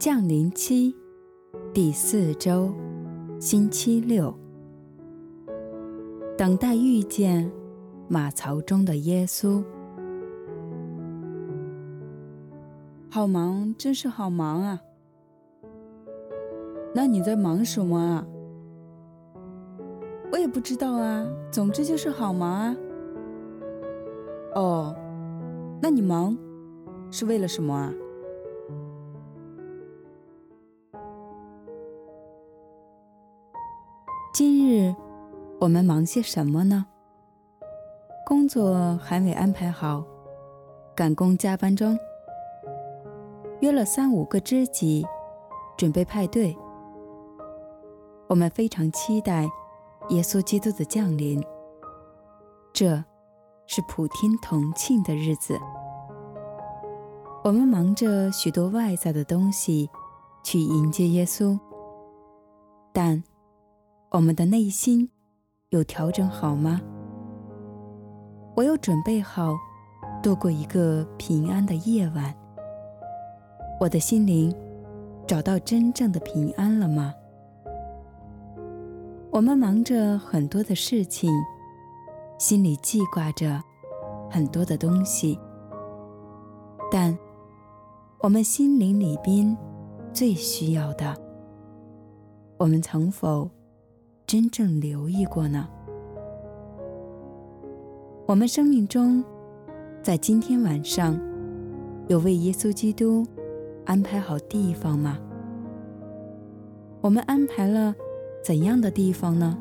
降临期第四周，星期六，等待遇见马槽中的耶稣。好忙，真是好忙啊！那你在忙什么啊？我也不知道啊，总之就是好忙啊。哦，那你忙是为了什么啊？今日我们忙些什么呢？工作还未安排好，赶工加班中，约了三五个知己，准备派对。我们非常期待耶稣基督的降临，这是普天同庆的日子。我们忙着许多外在的东西去迎接耶稣，但我们的内心有调整好吗？我有准备好度过一个平安的夜晚？我的心灵找到真正的平安了吗？我们忙着很多的事情，心里记挂着很多的东西，但我们心灵里边最需要的，我们曾否真正留意过呢？我们生命中，在今天晚上，有为耶稣基督安排好地方吗？我们安排了怎样的地方呢？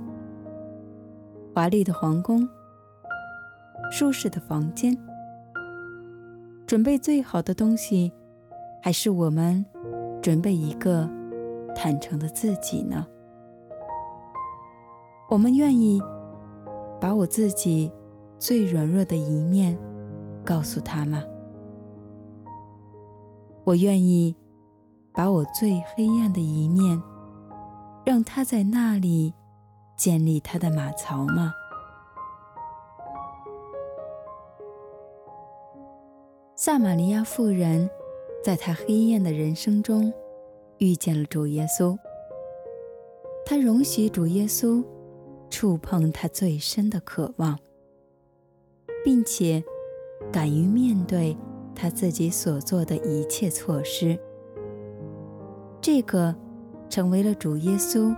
华丽的皇宫，舒适的房间，准备最好的东西，还是我们准备一个坦诚的自己呢？我们愿意把我自己最软弱的一面告诉他吗？我愿意把我最黑暗的一面让他在那里建立他的马槽吗？撒玛利亚妇人在她黑暗的人生中遇见了主耶稣，她容许主耶稣。触碰他最深的渴望，并且敢于面对他自己所做的一切措施，这个成为了主耶稣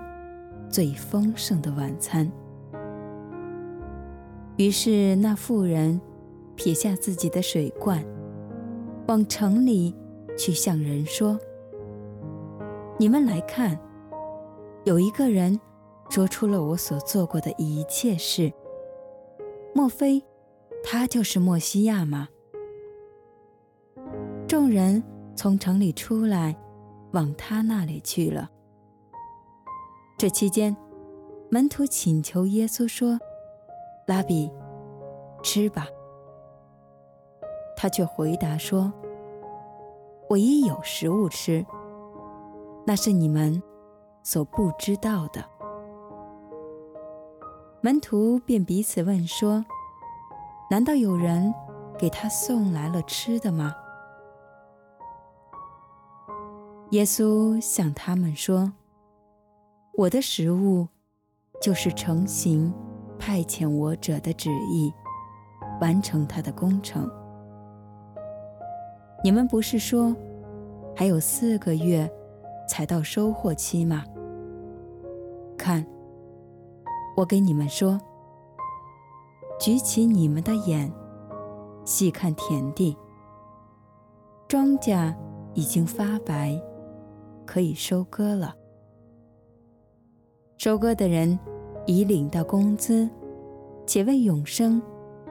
最丰盛的晚餐。于是那妇人撇下自己的水罐，往城里去向人说：“你们来看，有一个人。”说出了我所做过的一切事，莫非他就是莫西亚吗？众人从城里出来，往他那里去了。这期间，门徒请求耶稣说：“拉比，吃吧。”他却回答说：“我已有食物吃，那是你们所不知道的。”门徒便彼此问说：“难道有人给他送来了吃的吗？”耶稣向他们说：“我的食物，就是成行派遣我者的旨意，完成他的工程。你们不是说还有四个月才到收获期吗？看。”我给你们说，举起你们的眼，细看田地，庄稼已经发白，可以收割了。收割的人已领到工资，且为永生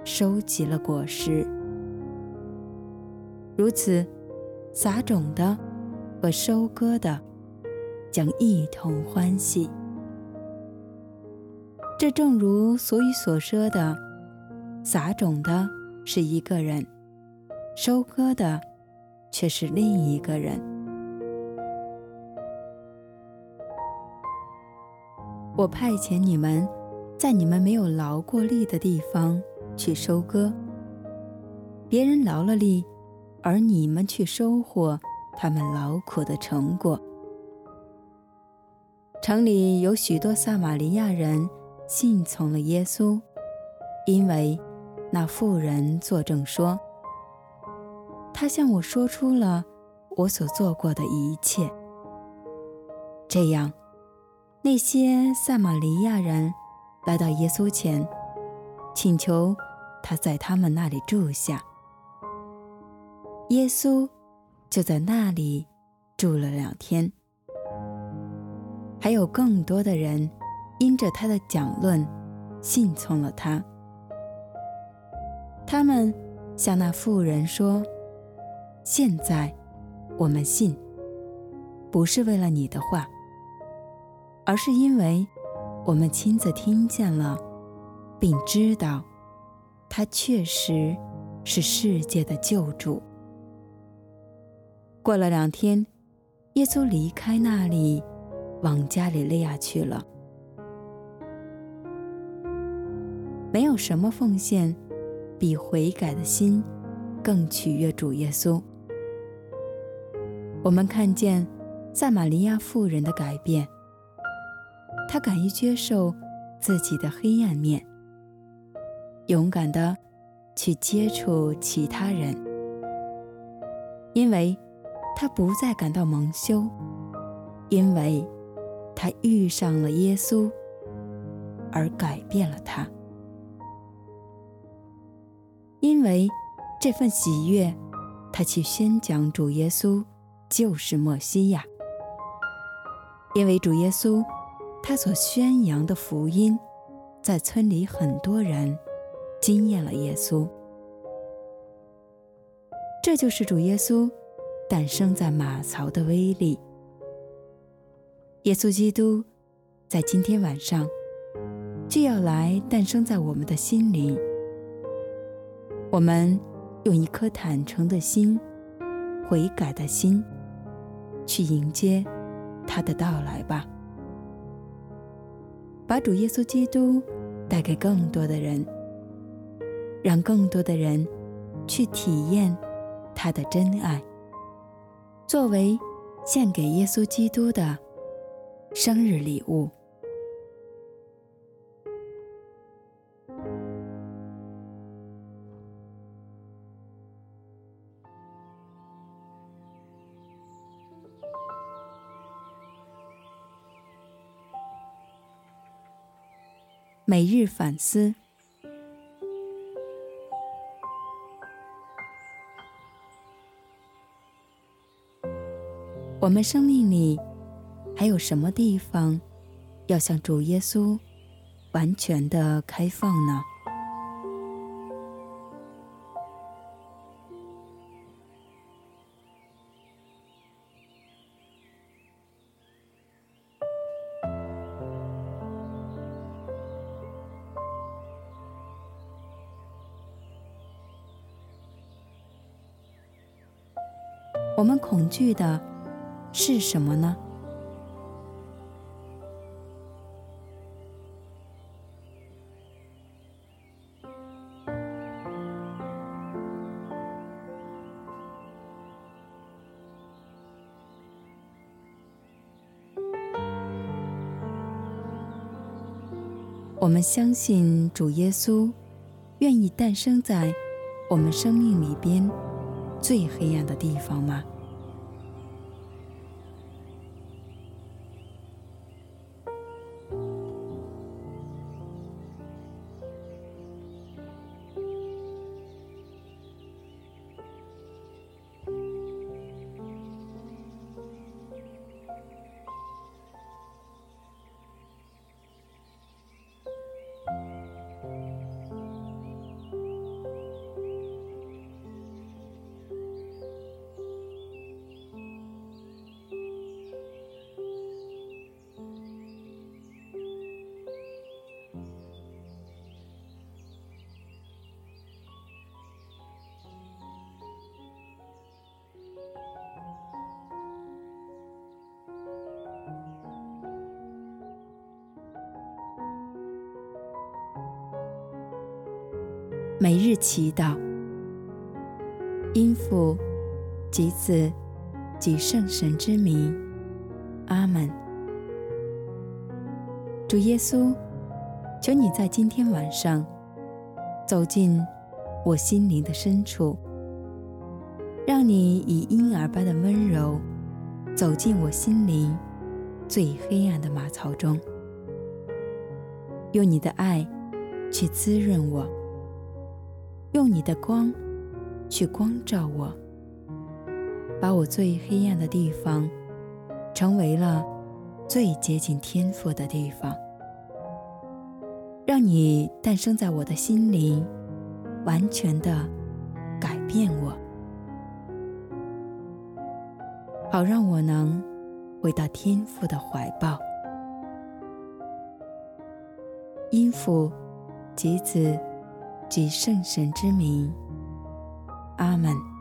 收集了果实。如此，撒种的和收割的将一同欢喜。这正如所语所说的，撒种的是一个人，收割的却是另一个人。我派遣你们，在你们没有劳过力的地方去收割；别人劳了力，而你们去收获，他们劳苦的成果。城里有许多撒玛利亚人信从了耶稣，因为那妇人作证说：“他向我说出了我所做过的一切。”这样，那些撒玛利亚人来到耶稣前，请求他在他们那里住下。耶稣就在那里住了两天。还有更多的人因着他的讲论信从了他。他们向那妇人说：“现在我们信，不是为了你的话，而是因为我们亲自听见了，并知道他确实是世界的救主。”过了两天，耶稣离开那里。往加里肋亚去了。没有什么奉献比悔改的心更取悦主耶稣。我们看见撒玛利亚妇人的改变，她敢于接受自己的黑暗面，勇敢的去接触其他人，因为她不再感到蒙羞，因为。他遇上了耶稣，而改变了他。因为这份喜悦，他去宣讲主耶稣就是默西亚。因为主耶稣，他所宣扬的福音，在村里很多人惊艳了耶稣。这就是主耶稣诞生在马槽的威力。耶稣基督在今天晚上就要来诞生在我们的心里。我们用一颗坦诚的心、悔改的心去迎接他的到来吧，把主耶稣基督带给更多的人，让更多的人去体验他的真爱，作为献给耶稣基督的。生日礼物。每日反思。我们生命里。还有什么地方要向主耶稣完全的开放呢？我们恐惧的是什么呢？我们相信主耶稣愿意诞生在我们生命里边最黑暗的地方吗？每日祈祷，因父及子及圣神之名，阿门。主耶稣，求你在今天晚上走进我心灵的深处，让你以婴儿般的温柔走进我心灵最黑暗的马槽中，用你的爱去滋润我，用你的光去光照我，把我最黑暗的地方成为了最接近天赋的地方，让你诞生在我的心灵，完全的改变我，好让我能回到天赋的怀抱。音符及子及圣神之名，阿门。